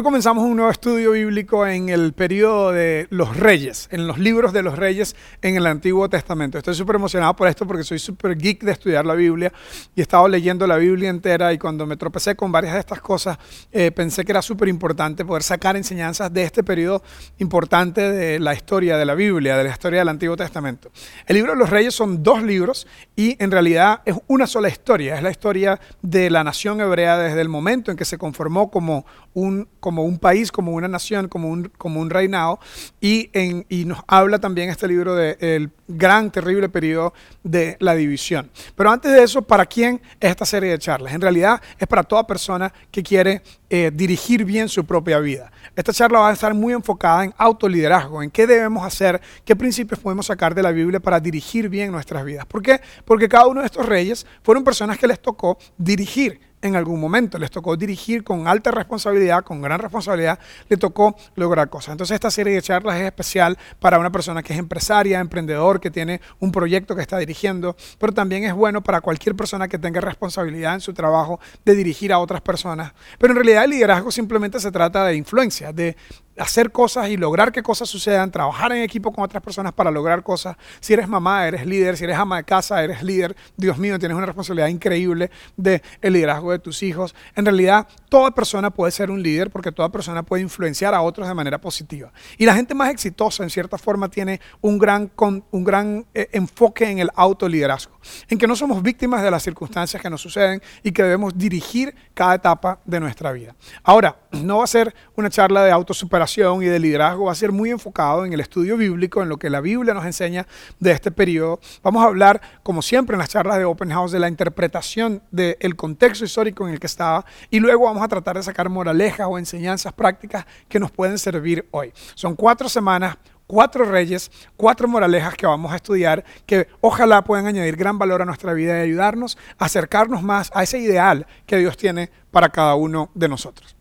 Hoy comenzamos un nuevo estudio bíblico en el periodo de los reyes, en los libros de los reyes en el Antiguo Testamento. Estoy súper emocionado por esto porque soy súper geek de estudiar la Biblia y he estado leyendo la Biblia entera y cuando me tropecé con varias de estas cosas eh, pensé que era súper importante poder sacar enseñanzas de este periodo importante de la historia de la Biblia, de la historia del Antiguo Testamento. El libro de los reyes son dos libros y en realidad es una sola historia, es la historia de la nación hebrea desde el momento en que se conformó como un como un país, como una nación, como un, como un reinado, y, en, y nos habla también este libro del gran, terrible periodo de la división. Pero antes de eso, ¿para quién es esta serie de charlas? En realidad es para toda persona que quiere eh, dirigir bien su propia vida. Esta charla va a estar muy enfocada en autoliderazgo, en qué debemos hacer, qué principios podemos sacar de la Biblia para dirigir bien nuestras vidas. ¿Por qué? Porque cada uno de estos reyes fueron personas que les tocó dirigir en algún momento, les tocó dirigir con alta responsabilidad, con gran responsabilidad, le tocó lograr cosas. Entonces esta serie de charlas es especial para una persona que es empresaria, emprendedor, que tiene un proyecto que está dirigiendo, pero también es bueno para cualquier persona que tenga responsabilidad en su trabajo de dirigir a otras personas. Pero en realidad el liderazgo simplemente se trata de influencia, de hacer cosas y lograr que cosas sucedan, trabajar en equipo con otras personas para lograr cosas. Si eres mamá, eres líder, si eres ama de casa, eres líder. Dios mío, tienes una responsabilidad increíble de el liderazgo de tus hijos. En realidad, toda persona puede ser un líder porque toda persona puede influenciar a otros de manera positiva. Y la gente más exitosa, en cierta forma, tiene un gran, un gran eh, enfoque en el autoliderazgo, en que no somos víctimas de las circunstancias que nos suceden y que debemos dirigir cada etapa de nuestra vida. Ahora, no va a ser una charla de autosuperación y de liderazgo va a ser muy enfocado en el estudio bíblico, en lo que la Biblia nos enseña de este periodo. Vamos a hablar, como siempre en las charlas de Open House, de la interpretación del contexto histórico en el que estaba y luego vamos a tratar de sacar moralejas o enseñanzas prácticas que nos pueden servir hoy. Son cuatro semanas, cuatro reyes, cuatro moralejas que vamos a estudiar que ojalá puedan añadir gran valor a nuestra vida y ayudarnos a acercarnos más a ese ideal que Dios tiene para cada uno de nosotros.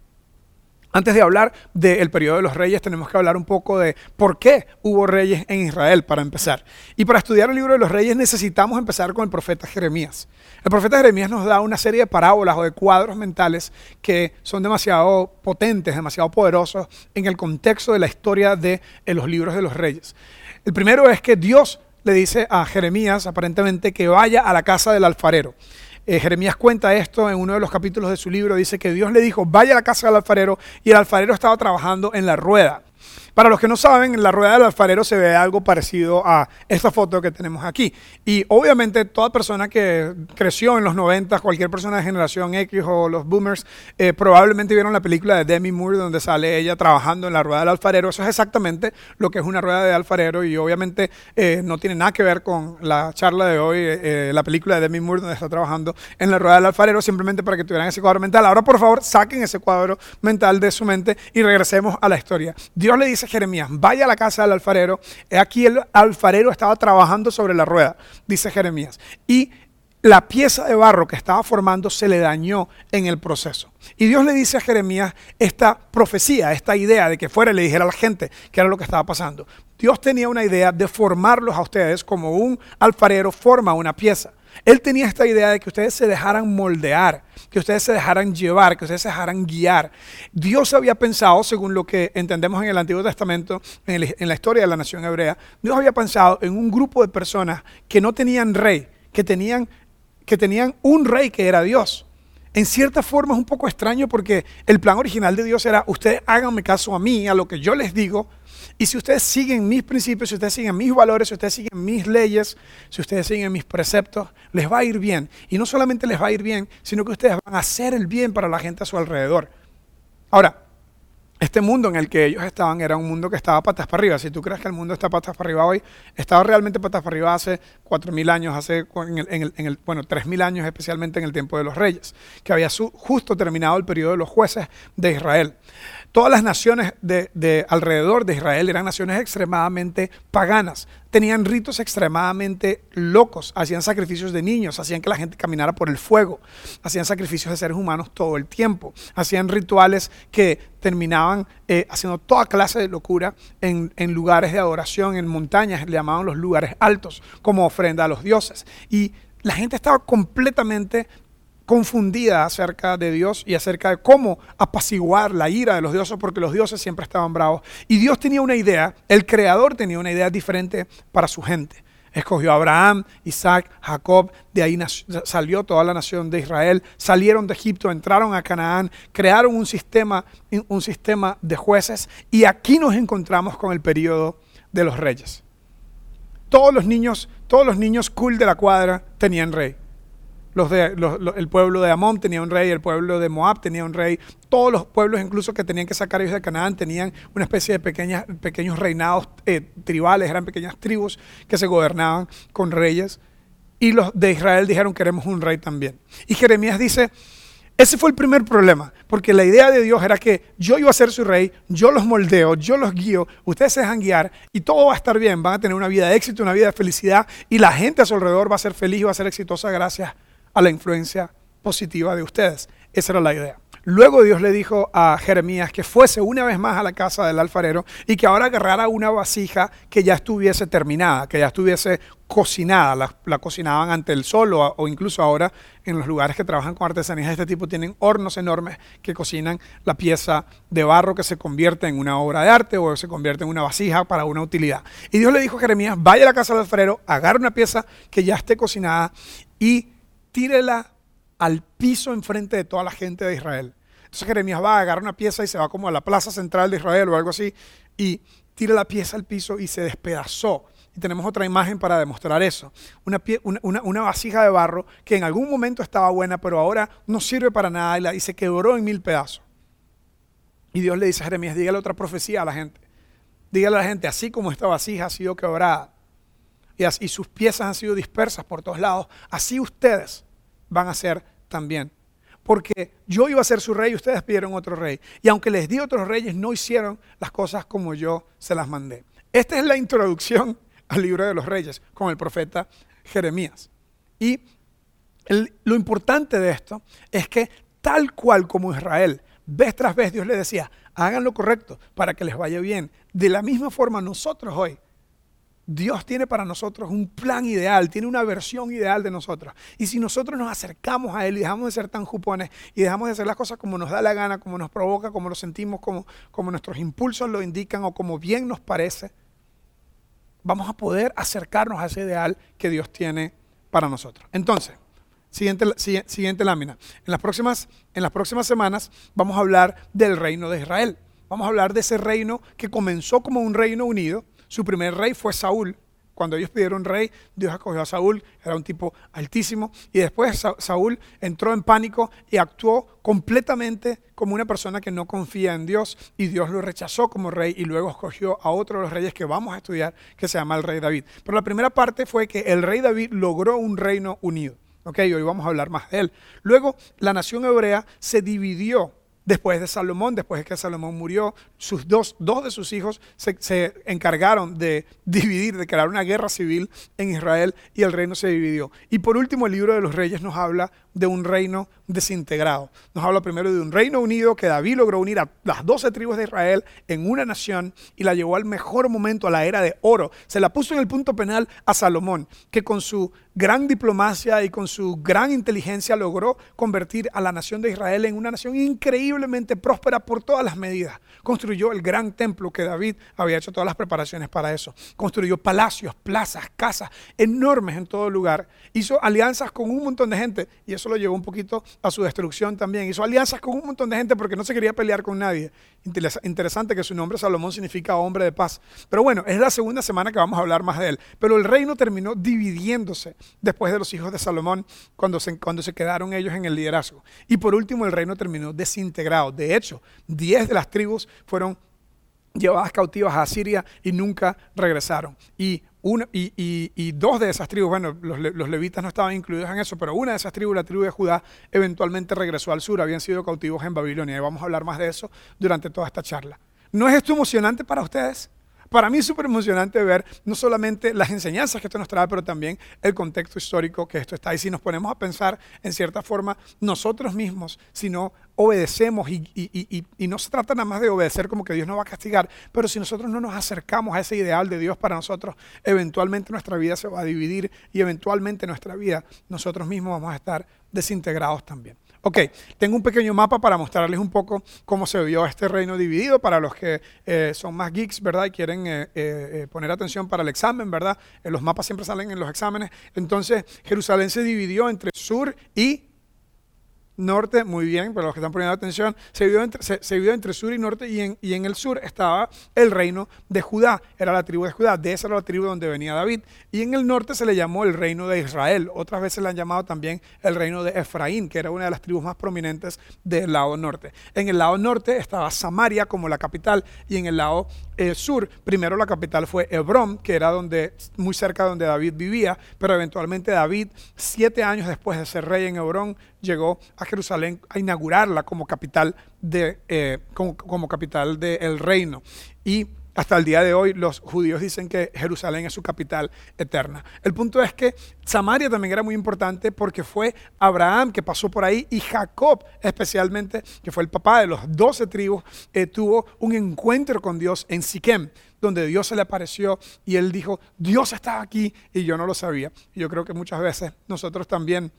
Antes de hablar del periodo de los reyes, tenemos que hablar un poco de por qué hubo reyes en Israel, para empezar. Y para estudiar el libro de los reyes necesitamos empezar con el profeta Jeremías. El profeta Jeremías nos da una serie de parábolas o de cuadros mentales que son demasiado potentes, demasiado poderosos en el contexto de la historia de los libros de los reyes. El primero es que Dios le dice a Jeremías, aparentemente, que vaya a la casa del alfarero. Eh, Jeremías cuenta esto en uno de los capítulos de su libro. Dice que Dios le dijo, vaya a la casa del alfarero y el alfarero estaba trabajando en la rueda. Para los que no saben, en la rueda del alfarero se ve algo parecido a esta foto que tenemos aquí. Y obviamente toda persona que creció en los 90, cualquier persona de generación X o los boomers, eh, probablemente vieron la película de Demi Moore donde sale ella trabajando en la rueda del alfarero. Eso es exactamente lo que es una rueda de alfarero y obviamente eh, no tiene nada que ver con la charla de hoy, eh, la película de Demi Moore donde está trabajando en la rueda del alfarero, simplemente para que tuvieran ese cuadro mental. Ahora por favor saquen ese cuadro mental de su mente y regresemos a la historia. Dios le dice Jeremías, vaya a la casa del alfarero. Aquí el alfarero estaba trabajando sobre la rueda, dice Jeremías. Y la pieza de barro que estaba formando se le dañó en el proceso. Y Dios le dice a Jeremías esta profecía, esta idea de que fuera y le dijera a la gente qué era lo que estaba pasando. Dios tenía una idea de formarlos a ustedes como un alfarero forma una pieza. Él tenía esta idea de que ustedes se dejaran moldear, que ustedes se dejaran llevar, que ustedes se dejaran guiar. Dios había pensado, según lo que entendemos en el Antiguo Testamento, en, la historia de la nación hebrea, Dios había pensado en un grupo de personas que no tenían rey, que tenían, que tenían un rey que era Dios. En cierta forma es un poco extraño porque el plan original de Dios era, ustedes háganme caso a mí, a lo que yo les digo, y si ustedes siguen mis principios, si ustedes siguen mis valores, si ustedes siguen mis leyes, si ustedes siguen mis preceptos, les va a ir bien. Y no solamente les va a ir bien, sino que ustedes van a hacer el bien para la gente a su alrededor. Ahora, este mundo en el que ellos estaban era un mundo que estaba patas para arriba. Si tú crees que el mundo está patas para arriba hoy, estaba realmente patas para arriba hace 4.000 años, hace en el, en el, en el bueno, 3.000 años especialmente en el tiempo de los reyes, que había justo terminado el periodo de los jueces de Israel. Todas las naciones de, alrededor de Israel eran naciones extremadamente paganas, tenían ritos extremadamente locos, hacían sacrificios de niños, hacían que la gente caminara por el fuego, hacían sacrificios de seres humanos todo el tiempo, hacían rituales que terminaban eh, haciendo toda clase de locura en, en lugares de adoración, en montañas, le llamaban los lugares altos, como ofrenda a los dioses. Y la gente estaba completamente confundida acerca de Dios y acerca de cómo apaciguar la ira de los dioses, porque los dioses siempre estaban bravos. Y Dios tenía una idea, el creador tenía una idea diferente para su gente. Escogió a Abraham, Isaac, Jacob, de ahí salió toda la nación de Israel, salieron de Egipto, entraron a Canaán, crearon un sistema, un sistema de jueces y aquí nos encontramos con el periodo de los reyes. Todos los niños, todos los niños cool de la cuadra tenían rey el pueblo de Amón tenía un rey, el pueblo de Moab tenía un rey, todos los pueblos incluso que tenían que sacar ellos de Canaán tenían una especie de pequeñas, pequeños reinados eh, tribales, eran pequeñas tribus que se gobernaban con reyes. Y los de Israel dijeron queremos un rey también. Y Jeremías dice, ese fue el primer problema, porque la idea de Dios era que yo iba a ser su rey, yo los moldeo, yo los guío, ustedes se dejan guiar y todo va a estar bien, van a tener una vida de éxito, una vida de felicidad y la gente a su alrededor va a ser feliz y va a ser exitosa gracias a la influencia positiva de ustedes. Esa era la idea. Luego Dios le dijo a Jeremías que fuese una vez más a la casa del alfarero y que ahora agarrara una vasija que ya estuviese terminada, que ya estuviese cocinada. La, cocinaban ante el sol o, o, incluso ahora en los lugares que trabajan con artesanías de este tipo tienen hornos enormes que cocinan la pieza de barro que se convierte en una obra de arte o se convierte en una vasija para una utilidad. Y Dios le dijo a Jeremías, vaya a la casa del alfarero, agarre una pieza que ya esté cocinada y tírela al piso enfrente de toda la gente de Israel. Entonces Jeremías va a agarrar una pieza y se va como a la plaza central de Israel o algo así y tira la pieza al piso y se despedazó. Y tenemos otra imagen para demostrar eso. Una, una, vasija de barro que en algún momento estaba buena, pero ahora no sirve para nada y, y se quebró en mil pedazos. Y Dios le dice a Jeremías, dígale otra profecía a la gente. Dígale a la gente, así como esta vasija ha sido quebrada, y, sus piezas han sido dispersas por todos lados, así ustedes van a ser también. Porque yo iba a ser su rey y ustedes pidieron otro rey. Y aunque les di otros reyes, no hicieron las cosas como yo se las mandé. Esta es la introducción al libro de los reyes con el profeta Jeremías. Y lo importante de esto es que tal cual como Israel, vez tras vez Dios le decía, hagan lo correcto para que les vaya bien. De la misma forma nosotros hoy Dios tiene para nosotros un plan ideal, tiene una versión ideal de nosotros. Y si nosotros nos acercamos a Él y dejamos de ser tan jupones y dejamos de hacer las cosas como nos da la gana, como nos provoca, como lo sentimos, como, como nuestros impulsos lo indican o como bien nos parece, vamos a poder acercarnos a ese ideal que Dios tiene para nosotros. Entonces, siguiente, siguiente lámina. En las, próximas, en las próximas semanas vamos a hablar del reino de Israel. Vamos a hablar de ese reino que comenzó como un reino unido su primer rey fue Saúl. Cuando ellos pidieron rey, Dios acogió a Saúl, era un tipo altísimo, y después Saúl entró en pánico y actuó completamente como una persona que no confía en Dios, y Dios lo rechazó como rey y luego escogió a otro de los reyes que vamos a estudiar, que se llama el rey David. Pero la primera parte fue que el rey David logró un reino unido. Ok, hoy vamos a hablar más de él. Luego, la nación hebrea se dividió Después de Salomón, después de que Salomón murió, sus dos, dos de sus hijos se, se, encargaron de dividir, de crear una guerra civil en Israel y el reino se dividió. Y por último, el libro de los reyes nos habla de un reino desintegrado. Nos habla primero de un reino unido que David logró unir a las doce tribus de Israel en una nación y la llevó al mejor momento, a la era de oro. Se la puso en el punto penal a Salomón, que con su gran diplomacia y con su gran inteligencia logró convertir a la nación de Israel en una nación increíblemente próspera por todas las medidas. Construyó el gran templo que David había hecho todas las preparaciones para eso. Construyó palacios, plazas, casas enormes en todo lugar. Hizo alianzas con un montón de gente y eso lo llevó un poquito a su destrucción también. Hizo alianzas con un montón de gente porque no se quería pelear con nadie. Interesante que su nombre Salomón significa hombre de paz. Pero bueno, es la segunda semana que vamos a hablar más de él. Pero el reino terminó dividiéndose después de los hijos de Salomón cuando se, cuando se quedaron ellos en el liderazgo. Y por último, el reino terminó desintegrado. De hecho, diez de las tribus fueron llevadas cautivas a Siria y nunca regresaron. Y, y, dos de esas tribus, bueno, los, los, levitas no estaban incluidos en eso, pero una de esas tribus, la tribu de Judá, eventualmente regresó al sur, habían sido cautivos en Babilonia. Y vamos a hablar más de eso durante toda esta charla. ¿No es esto emocionante para ustedes? Para mí es súper emocionante ver no solamente las enseñanzas que esto nos trae, pero también el contexto histórico que esto está. Y si nos ponemos a pensar en cierta forma, nosotros mismos, si no obedecemos y, y, no se trata nada más de obedecer como que Dios nos va a castigar, pero si nosotros no nos acercamos a ese ideal de Dios para nosotros, eventualmente nuestra vida se va a dividir y eventualmente nuestra vida nosotros mismos vamos a estar desintegrados también. Ok, tengo un pequeño mapa para mostrarles un poco cómo se vio este reino dividido para los que eh, son más geeks, ¿verdad? Y quieren eh, eh, poner atención para el examen, ¿verdad? los mapas siempre salen en los exámenes. Entonces, Jerusalén se dividió entre sur y norte, muy bien, para los que están poniendo atención, se vivió entre, se, entre sur y norte y en, y en, el sur estaba el reino de Judá, era la tribu de Judá, de esa era la tribu donde venía David. Y en el norte se le llamó el reino de Israel, otras veces le han llamado también el reino de Efraín, que era una de las tribus más prominentes del lado norte. En el lado norte estaba Samaria como la capital y en el lado eh, sur, primero la capital fue Hebrón, que era donde, muy cerca de donde David vivía, pero eventualmente David, siete años después de ser rey en Hebrón, llegó a Jerusalén a inaugurarla como capital, de, eh, como, capital del reino. Y hasta el día de hoy los judíos dicen que Jerusalén es su capital eterna. El punto es que Samaria también era muy importante porque fue Abraham que pasó por ahí y Jacob especialmente, que fue el papá de los doce tribus, eh, tuvo un encuentro con Dios en Siquem donde Dios se le apareció y él dijo, Dios está aquí y yo no lo sabía. Yo creo que muchas veces nosotros también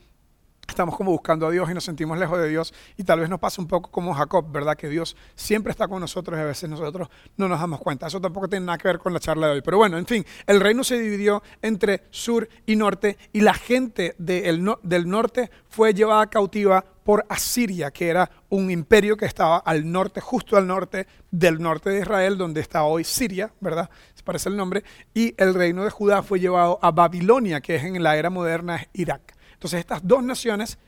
estamos como buscando a Dios y nos sentimos lejos de Dios y tal vez nos pasa un poco como Jacob, ¿verdad? Que Dios siempre está con nosotros y a veces nosotros no nos damos cuenta. Eso tampoco tiene nada que ver con la charla de hoy. Pero bueno, en fin, el reino se dividió entre sur y norte y la gente del norte fue llevada cautiva por Asiria, que era un imperio que estaba al norte, justo al norte del norte de Israel, donde está hoy Siria, ¿verdad? Se parece el nombre. Y el reino de Judá fue llevado a Babilonia, que es en la era moderna Irak. Entonces estas dos naciones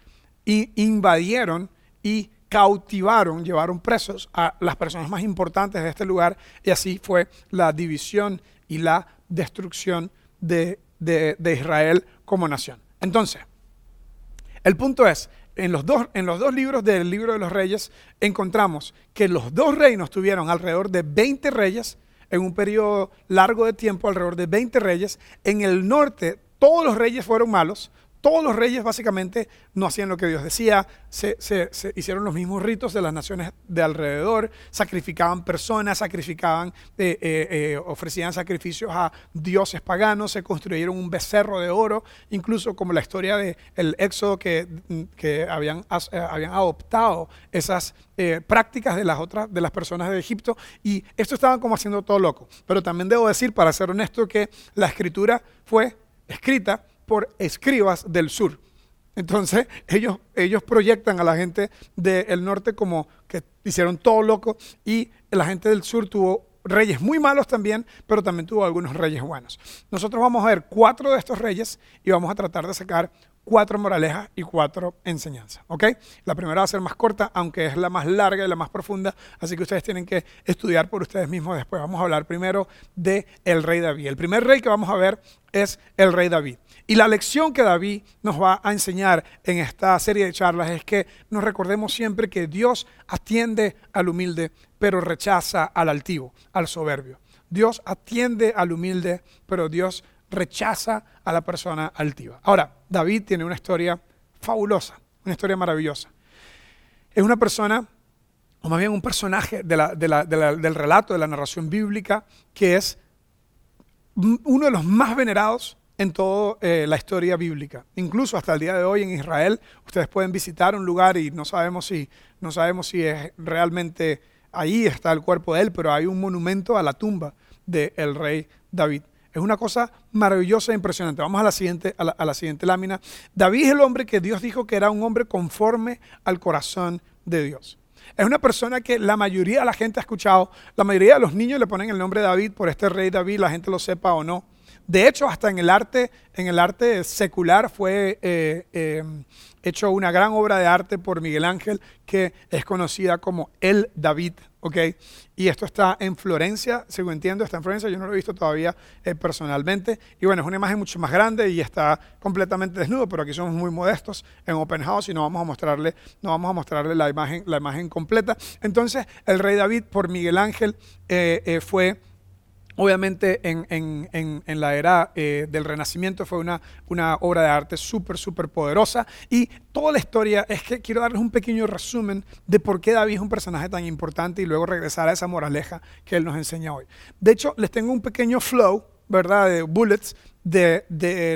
invadieron y cautivaron, llevaron presos a las personas más importantes de este lugar y así fue la división y la destrucción de, Israel como nación. Entonces, el punto es, en los, dos, en los dos libros del libro de los reyes encontramos que los dos reinos tuvieron alrededor de 20 reyes en un periodo largo de tiempo, alrededor de 20 reyes. En el norte todos los reyes fueron malos, todos los reyes básicamente no hacían lo que Dios decía, se, hicieron los mismos ritos de las naciones de alrededor, sacrificaban personas, sacrificaban, eh, eh, eh, ofrecían sacrificios a dioses paganos, se construyeron un becerro de oro, incluso como la historia del el éxodo que, que habían, habían, adoptado esas prácticas de las otras, de las personas de Egipto, y esto estaban como haciendo todo loco. Pero también debo decir, para ser honesto, que la escritura fue escrita por escribas del sur. Entonces ellos, ellos proyectan a la gente del norte como que hicieron todo loco y la gente del sur tuvo reyes muy malos también, pero también tuvo algunos reyes buenos. Nosotros vamos a ver cuatro de estos reyes y vamos a tratar de sacar cuatro moralejas y cuatro enseñanzas. ¿Ok? La primera va a ser más corta, aunque es la más larga y la más profunda, así que ustedes tienen que estudiar por ustedes mismos después. Vamos a hablar primero de el rey David. El primer rey que vamos a ver es el rey David. Y la lección que David nos va a enseñar en esta serie de charlas es que nos recordemos siempre que Dios atiende al humilde, pero rechaza al altivo, al soberbio. Dios atiende al humilde, pero Dios rechaza a la persona altiva. Ahora, David tiene una historia fabulosa, una historia maravillosa. Es una persona, o más bien un personaje del relato, de la narración bíblica, que es uno de los más venerados en toda eh, la historia bíblica. Incluso hasta el día de hoy en Israel, ustedes pueden visitar un lugar y no sabemos si, no sabemos si es realmente ahí está el cuerpo de él, pero hay un monumento a la tumba del rey David. Es una cosa maravillosa e impresionante. Vamos a la, siguiente, a la, siguiente lámina. David es el hombre que Dios dijo que era un hombre conforme al corazón de Dios. Es una persona que la mayoría de la gente ha escuchado, la mayoría de los niños le ponen el nombre de David por este rey David, la gente lo sepa o no. De hecho, hasta en el arte, en el arte secular fue eh, eh, hecho una gran obra de arte por Miguel Ángel que es conocida como El David, ¿ok? Y esto está en Florencia, según entiendo, está en Florencia, yo no lo he visto todavía eh, personalmente. Y bueno, es una imagen mucho más grande y está completamente desnudo, pero aquí somos muy modestos en Open House y no vamos a mostrarle, no vamos a mostrarle la imagen, la imagen completa. Entonces, el rey David por Miguel Ángel fue Obviamente en, la era eh, del Renacimiento fue una, una obra de arte súper, súper poderosa. Y toda la historia es que quiero darles un pequeño resumen de por qué David es un personaje tan importante y luego regresar a esa moraleja que él nos enseña hoy. De hecho, les tengo un pequeño flow, ¿verdad? De bullets de,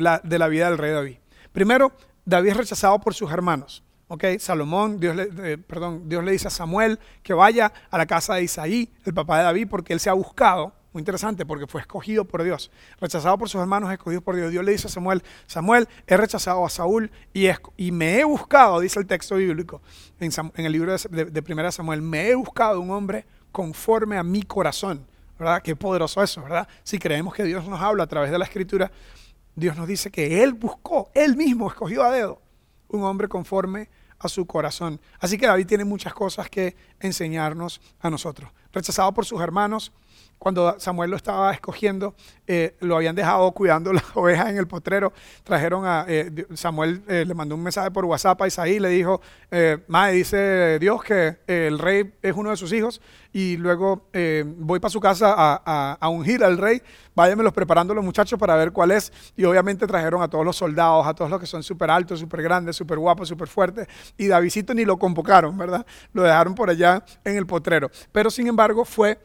la, de la vida del rey David. Primero, David es rechazado por sus hermanos. ¿ok? Salomón, Dios le, eh, perdón, Dios le dice a Samuel que vaya a la casa de Isaí, el papá de David, porque él se ha buscado muy interesante porque fue escogido por Dios, rechazado por sus hermanos, escogido por Dios. Dios le dice a Samuel, Samuel, he rechazado a Saúl y, y me he buscado, dice el texto bíblico en, el libro de, de, Primera Samuel, me he buscado un hombre conforme a mi corazón. ¿Verdad? Qué poderoso eso, ¿verdad? Si creemos que Dios nos habla a través de la escritura, Dios nos dice que Él buscó, Él mismo escogió a dedo un hombre conforme a su corazón. Así que David tiene muchas cosas que enseñarnos a nosotros. Rechazado por sus hermanos, cuando Samuel lo estaba escogiendo, eh, lo habían dejado cuidando las ovejas en el potrero. Trajeron a eh, Samuel, eh, le mandó un mensaje por WhatsApp a Isaí, le dijo, Mae, dice Dios que el rey es uno de sus hijos y luego voy para su casa a, ungir al rey. Váyanmelos preparando los muchachos para ver cuál es. Y obviamente trajeron a todos los soldados, a todos los que son súper altos, súper grandes, súper guapos, súper fuertes. Y Davidito ni lo convocaron, ¿verdad? Lo dejaron por allá en el potrero. Pero sin embargo fue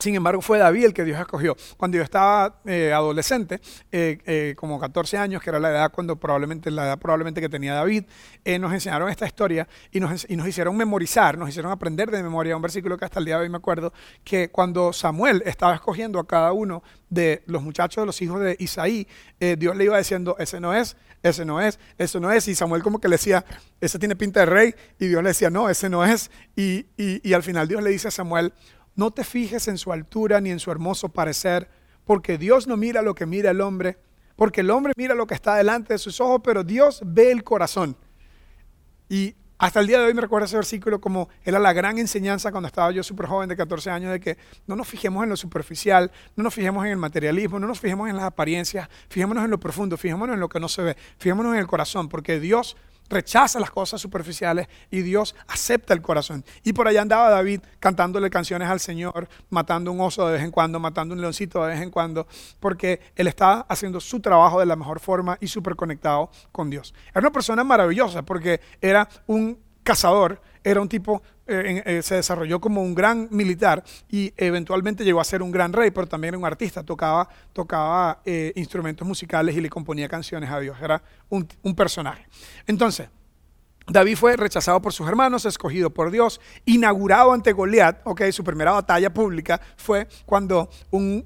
sin embargo, fue David el que Dios escogió. Cuando yo estaba eh, adolescente, eh, eh, como 14 años, que era la edad cuando probablemente, la edad probablemente que tenía David, nos enseñaron esta historia y nos, y nos, hicieron memorizar, nos hicieron aprender de memoria un versículo que hasta el día de hoy me acuerdo, que cuando Samuel estaba escogiendo a cada uno de los muchachos de los hijos de Isaí, Dios le iba diciendo, ese no es, ese no es, eso no es. Y Samuel como que le decía, ese tiene pinta de rey. Y Dios le decía, no, ese no es. Y, y al final Dios le dice a Samuel, no te fijes en su altura ni en su hermoso parecer, porque Dios no mira lo que mira el hombre, porque el hombre mira lo que está delante de sus ojos, pero Dios ve el corazón. Y hasta el día de hoy me recuerda ese versículo como era la gran enseñanza cuando estaba yo súper joven de 14 años, de que no nos fijemos en lo superficial, no nos fijemos en el materialismo, no nos fijemos en las apariencias, fijémonos en lo profundo, fijémonos en lo que no se ve, fijémonos en el corazón, porque Dios rechaza las cosas superficiales y Dios acepta el corazón. Y por allá andaba David cantándole canciones al Señor, matando un oso de vez en cuando, matando un leoncito de vez en cuando, porque él estaba haciendo su trabajo de la mejor forma y súper conectado con Dios. Era una persona maravillosa porque era un cazador, era un tipo, eh, se desarrolló como un gran militar y eventualmente llegó a ser un gran rey, pero también era un artista, tocaba, tocaba eh, instrumentos musicales y le componía canciones a Dios, era un, personaje. Entonces, David fue rechazado por sus hermanos, escogido por Dios, inaugurado ante Goliat, ok, su primera batalla pública fue cuando un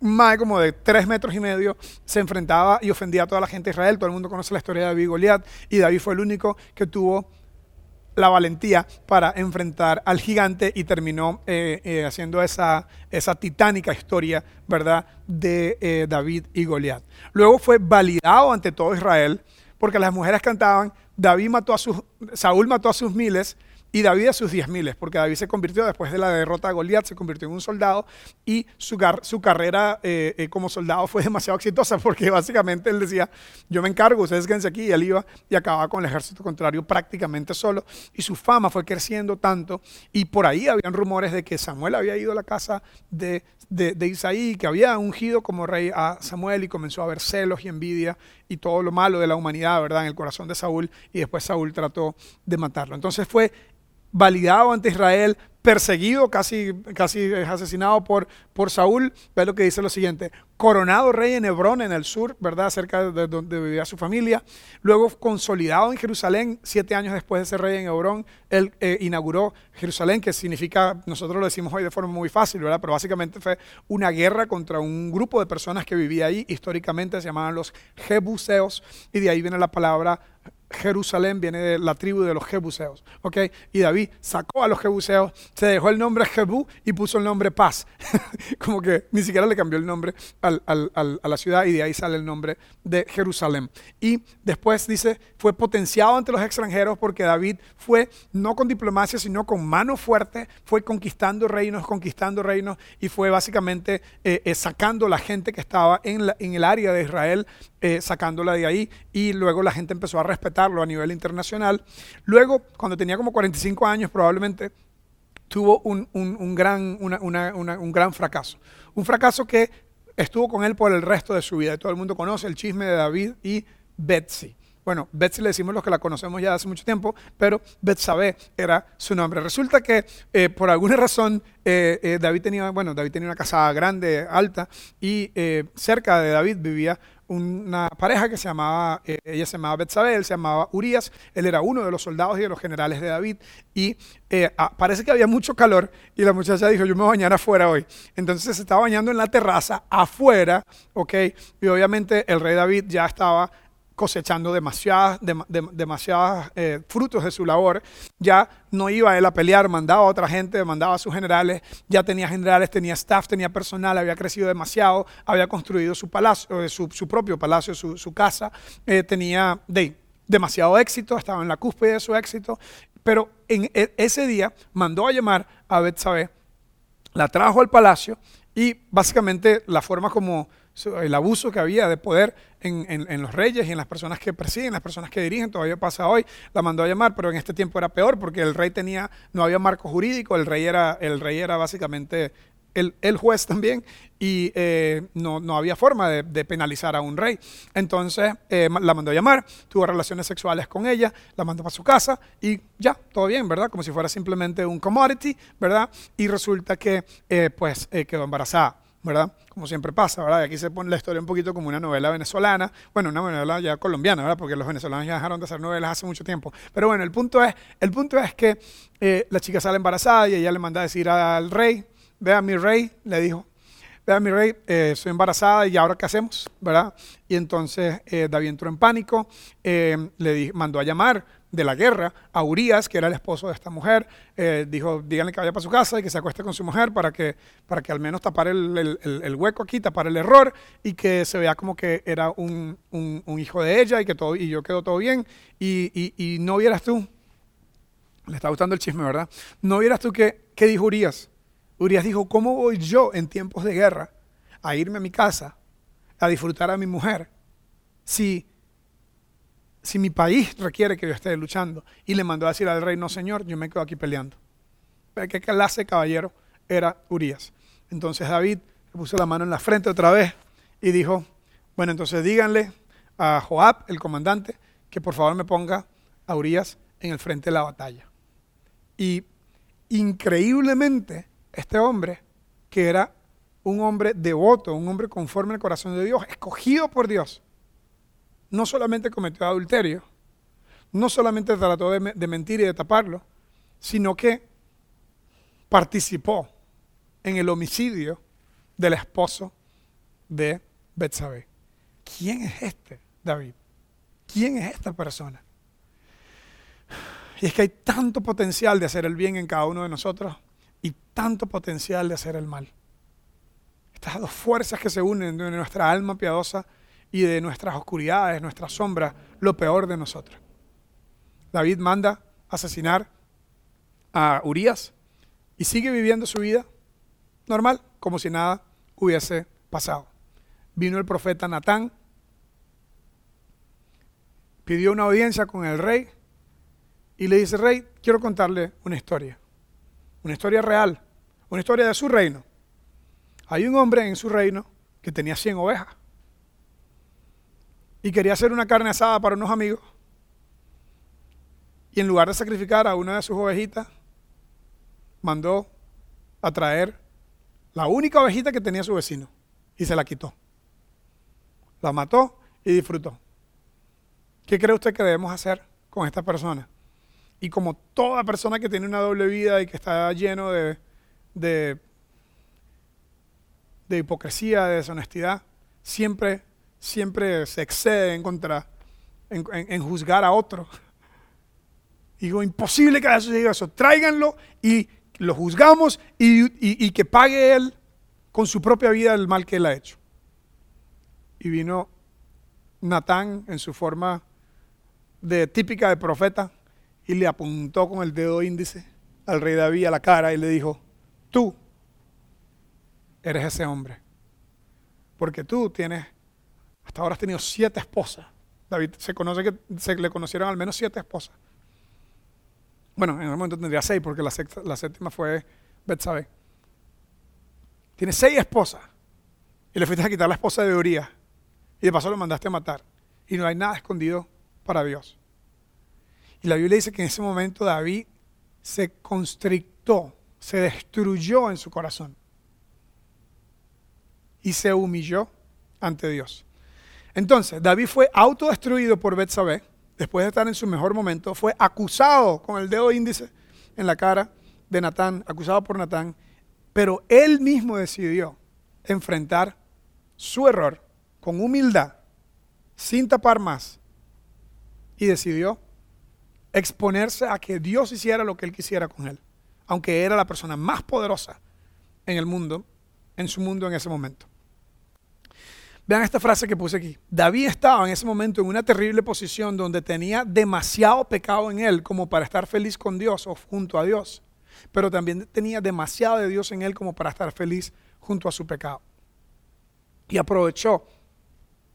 más como de tres metros y medio se enfrentaba y ofendía a toda la gente de Israel. Todo el mundo conoce la historia de David y Goliat y David fue el único que tuvo la valentía para enfrentar al gigante y terminó eh, eh, haciendo esa, esa titánica historia, ¿verdad?, de eh, David y Goliat. Luego fue validado ante todo Israel, porque las mujeres cantaban, David mató a sus, Saúl mató a sus miles, y David a sus diez miles, porque David se convirtió después de la derrota de Goliat, se convirtió en un soldado y su, su carrera eh, eh, como soldado fue demasiado exitosa porque básicamente él decía, yo me encargo, ustedes quédense aquí y él iba y acababa con el ejército contrario prácticamente solo y su fama fue creciendo tanto y por ahí habían rumores de que Samuel había ido a la casa de, de, de Isaí, que había ungido como rey a Samuel y comenzó a haber celos y envidia y todo lo malo de la humanidad, ¿verdad? En el corazón de Saúl y después Saúl trató de matarlo. Entonces fue validado ante Israel, perseguido, casi, casi asesinado por, por Saúl. Ve lo que dice lo siguiente, coronado rey en Hebrón, en el sur, ¿verdad? Cerca de donde vivía su familia. Luego consolidado en Jerusalén, siete años después de ser rey en Hebrón, él eh, inauguró Jerusalén, que significa, nosotros lo decimos hoy de forma muy fácil, ¿verdad? Pero básicamente fue una guerra contra un grupo de personas que vivía ahí, históricamente se llamaban los Jebuseos, y de ahí viene la palabra Jerusalén viene de la tribu de los Jebuseos, ¿ok? Y David sacó a los Jebuseos, se dejó el nombre Jebú y puso el nombre Paz. Como que ni siquiera le cambió el nombre a la ciudad y de ahí sale el nombre de Jerusalén. Y después dice, fue potenciado ante los extranjeros porque David fue no con diplomacia, sino con mano fuerte, fue conquistando reinos, conquistando reinos y fue básicamente eh, eh, sacando la gente que estaba en, el área de Israel eh, sacándola de ahí y luego la gente empezó a a nivel internacional. Luego, cuando tenía como 45 años, probablemente tuvo un, gran, un gran fracaso. Un fracaso que estuvo con él por el resto de su vida. Todo el mundo conoce el chisme de David y Betsy. Bueno, Betsy le decimos los que la conocemos ya hace mucho tiempo, pero Betsabé era su nombre. Resulta que eh, por alguna razón eh, eh, David tenía, bueno, David tenía una casa grande, alta, y cerca de David vivía una pareja que se llamaba, eh, ella se llamaba Betsabé, él se llamaba Urias, él era uno de los soldados y de los generales de David, y eh, ah, parece que había mucho calor, y la muchacha dijo, yo me voy a bañar afuera hoy. Entonces se estaba bañando en la terraza, afuera, ¿ok? Y obviamente el rey David ya estaba cosechando demasiadas, dem- dem- demasiadas eh, frutos de su labor. Ya no iba él a pelear, mandaba a otra gente, mandaba a sus generales, ya tenía generales, tenía staff, tenía personal, había crecido demasiado, había construido su palacio, eh, su, propio palacio, su, casa, eh, tenía de, demasiado éxito, estaba en la cúspide de su éxito, pero en e- ese día mandó a llamar a Betsabé, la trajo al palacio y básicamente la forma como el abuso que había de poder en, en- los reyes y en las personas que persiguen, las personas que dirigen, todavía pasa hoy, la mandó a llamar, pero en este tiempo era peor porque el rey tenía, no había marco jurídico, el rey era, el rey era básicamente el, el juez también y eh, no, no había forma de, penalizar a un rey. Entonces eh, la mandó a llamar, tuvo relaciones sexuales con ella, la mandó para su casa y ya, todo bien, ¿verdad? Como si fuera simplemente un commodity, ¿verdad? Y resulta que eh, pues quedó embarazada. ¿Verdad? Como siempre pasa, ¿verdad? Y aquí se pone la historia un poquito como una novela venezolana, bueno, una novela ya colombiana, ¿verdad? Porque los venezolanos ya dejaron de hacer novelas hace mucho tiempo. Pero bueno, el punto es, el punto es que eh, la chica sale embarazada y ella le manda a decir al rey, vea mi rey, le dijo, vea mi rey, eh, estoy embarazada y ahora qué hacemos, ¿verdad? Y entonces eh, David entró en pánico, eh, le di- mandó a llamar de la guerra a Urias, que era el esposo de esta mujer, eh, dijo, díganle que vaya para su casa y que se acueste con su mujer para que, para que al menos tapar el, el- hueco aquí, tapar el error y que se vea como que era un, un- hijo de ella y que todo, y yo quedó todo bien y, y- no vieras tú, le está gustando el chisme, ¿verdad? No vieras tú que, ¿qué dijo Urias? Urias dijo, ¿cómo voy yo en tiempos de guerra a irme a mi casa a disfrutar a mi mujer si, si mi país requiere que yo esté luchando? Y le mandó a decir al rey, no señor, yo me quedo aquí peleando. Qué clase de caballero era Urias. Entonces David puso la mano en la frente otra vez y dijo, bueno, entonces díganle a Joab, el comandante, que por favor me ponga a Urias en el frente de la batalla. Y increíblemente, este hombre, que era un hombre devoto, un hombre conforme al corazón de Dios, escogido por Dios, no solamente cometió adulterio, no solamente trató de, me- de mentir y de taparlo, sino que participó en el homicidio del esposo de Betsabé. ¿Quién es este, David? ¿Quién es esta persona? Y es que hay tanto potencial de hacer el bien en cada uno de nosotros y tanto potencial de hacer el mal. Estas dos fuerzas que se unen de nuestra alma piadosa y de nuestras oscuridades, nuestras sombras, lo peor de nosotros. David manda asesinar a Urias y sigue viviendo su vida normal, como si nada hubiese pasado. Vino el profeta Natán, pidió una audiencia con el rey y le dice, rey, quiero contarle una historia, una historia real, una historia de su reino. Hay un hombre en su reino que tenía 100 ovejas y quería hacer una carne asada para unos amigos y en lugar de sacrificar a una de sus ovejitas, mandó a traer la única ovejita que tenía su vecino y se la quitó. La mató y disfrutó. ¿Qué cree usted que debemos hacer con esta persona? Y como toda persona que tiene una doble vida y que está lleno de, de, de hipocresía, de deshonestidad, siempre, siempre se excede en contra, en, en- juzgar a otro. Digo, imposible que haya sucedido eso. Tráiganlo y lo juzgamos y, y- y que pague él con su propia vida el mal que él ha hecho. Y vino Natán en su forma de típica de profeta y le apuntó con el dedo índice al rey David a la cara y le dijo, tú eres ese hombre. Porque tú tienes, hasta ahora has tenido siete esposas. David se conoce que se le conocieron al menos siete esposas. Bueno, en ese momento tendría seis porque la, séptima fue Betsabé. Tiene seis esposas. Y le fuiste a quitar la esposa de Urias. Y de paso lo mandaste a matar. Y no hay nada escondido para Dios. Y la Biblia dice que en ese momento David se constrictó, se destruyó en su corazón. Y se humilló ante Dios. Entonces, David fue autodestruido por Betsabé, después de estar en su mejor momento, fue acusado con el dedo índice en la cara de Natán, acusado por Natán, pero él mismo decidió enfrentar su error con humildad, sin tapar más, y decidió exponerse a que Dios hiciera lo que él quisiera con él, aunque era la persona más poderosa en el mundo, en su mundo en ese momento. Vean esta frase que puse aquí. David estaba en ese momento en una terrible posición donde tenía demasiado pecado en él como para estar feliz con Dios o junto a Dios, pero también tenía demasiado de Dios en él como para estar feliz junto a su pecado y aprovechó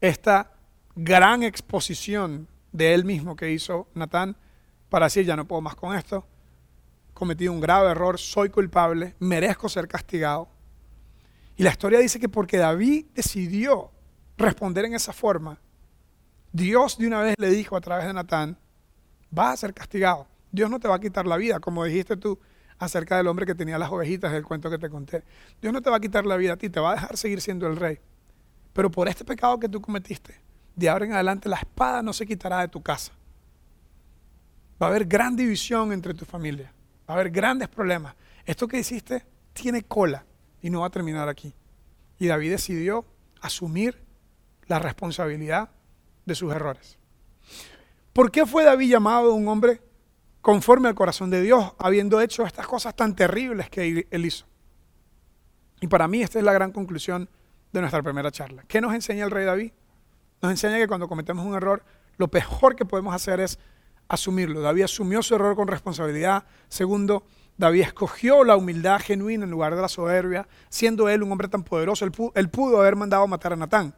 esta gran exposición de él mismo que hizo Natán para decir, ya no puedo más con esto, cometí un grave error, soy culpable, merezco ser castigado. Y la historia dice que porque David decidió responder en esa forma, Dios de una vez le dijo a través de Natán, vas a ser castigado. Dios no te va a quitar la vida, como dijiste tú acerca del hombre que tenía las ovejitas del cuento que te conté. Dios no te va a quitar la vida a ti, te va a dejar seguir siendo el rey. Pero por este pecado que tú cometiste, de ahora en adelante la espada no se quitará de tu casa. Va a haber gran división entre tu familia. Va a haber grandes problemas. Esto que hiciste tiene cola y no va a terminar aquí. Y David decidió asumir la responsabilidad de sus errores. ¿Por qué fue David llamado un hombre conforme al corazón de Dios, habiendo hecho estas cosas tan terribles que él hizo? Y para mí esta es la gran conclusión de nuestra primera charla. ¿Qué nos enseña el rey David? Nos enseña que cuando cometemos un error, lo mejor que podemos hacer es asumirlo. David asumió su error con responsabilidad. Segundo, David escogió la humildad genuina en lugar de la soberbia, siendo él un hombre tan poderoso. Él pudo, haber mandado matar a Natán,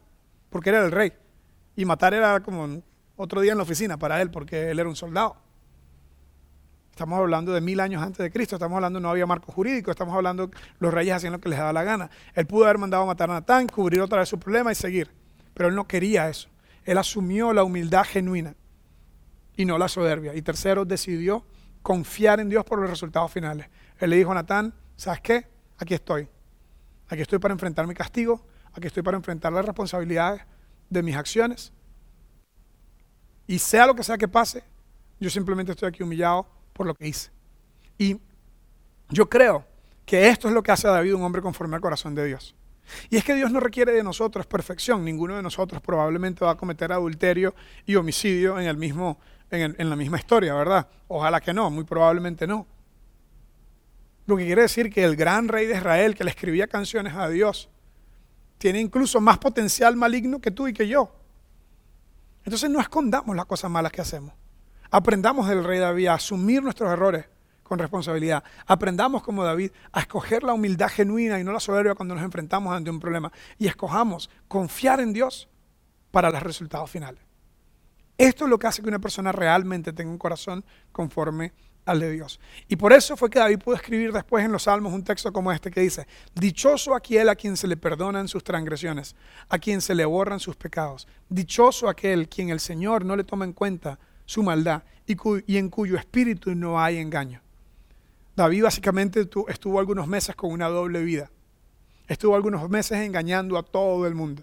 porque era el rey. Y matar era como otro día en la oficina para él, porque él era un soldado. Estamos hablando de mil años antes de Cristo, estamos hablando no había marco jurídico, estamos hablando los reyes hacían lo que les daba la gana. Él pudo haber mandado a matar a Natán, cubrir otra vez su problema y seguir, pero él no quería eso. Él asumió la humildad genuina y no la soberbia. Y tercero, decidió confiar en Dios por los resultados finales. Él le dijo a Natán, ¿sabes qué? Aquí estoy. Aquí estoy para enfrentar mi castigo, aquí estoy para enfrentar las responsabilidades de mis acciones. Y sea lo que sea que pase, yo simplemente estoy aquí humillado por lo que hice. Y yo creo que esto es lo que hace a David un hombre conforme al corazón de Dios. Y es que Dios no requiere de nosotros perfección. Ninguno de nosotros probablemente va a cometer adulterio y homicidio en, el mismo, en, en la misma historia, ¿verdad? Ojalá que no, muy probablemente no. Lo que quiere decir que el gran rey de Israel que le escribía canciones a Dios tiene incluso más potencial maligno que tú y que yo. Entonces no escondamos las cosas malas que hacemos. Aprendamos del rey David a asumir nuestros errores con responsabilidad. Aprendamos como David a escoger la humildad genuina y no la soberbia cuando nos enfrentamos ante un problema. Y escojamos confiar en Dios para los resultados finales. Esto es lo que hace que una persona realmente tenga un corazón conforme de Dios. Y por eso fue que David pudo escribir después en los Salmos un texto como este que dice, Dichoso aquel a quien se le perdonan sus transgresiones, a quien se le borran sus pecados. Dichoso aquel quien el Señor no le toma en cuenta su maldad y, en cuyo espíritu no hay engaño. David básicamente estuvo algunos meses con una doble vida. Estuvo algunos meses engañando a todo el mundo.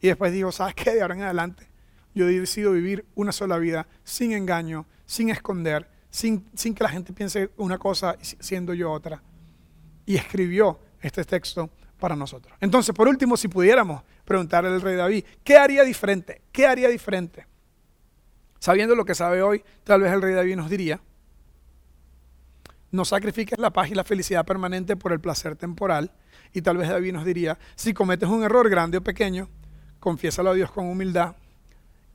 Y después dijo, ¿sabes qué? De ahora en adelante yo decido vivir una sola vida sin engaño, sin esconder, sin, sin que la gente piense una cosa siendo yo otra. Y escribió este texto para nosotros. Entonces, por último, si pudiéramos preguntarle al rey David, ¿qué haría diferente? ¿Qué haría diferente? Sabiendo lo que sabe hoy, tal vez el rey David nos diría, no sacrifiques la paz y la felicidad permanente por el placer temporal. Y tal vez David nos diría, si cometes un error grande o pequeño, confiésalo a Dios con humildad,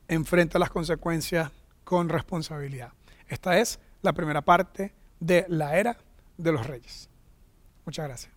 enfrenta las consecuencias con responsabilidad. Esta es la primera parte de la era de los reyes. Muchas gracias.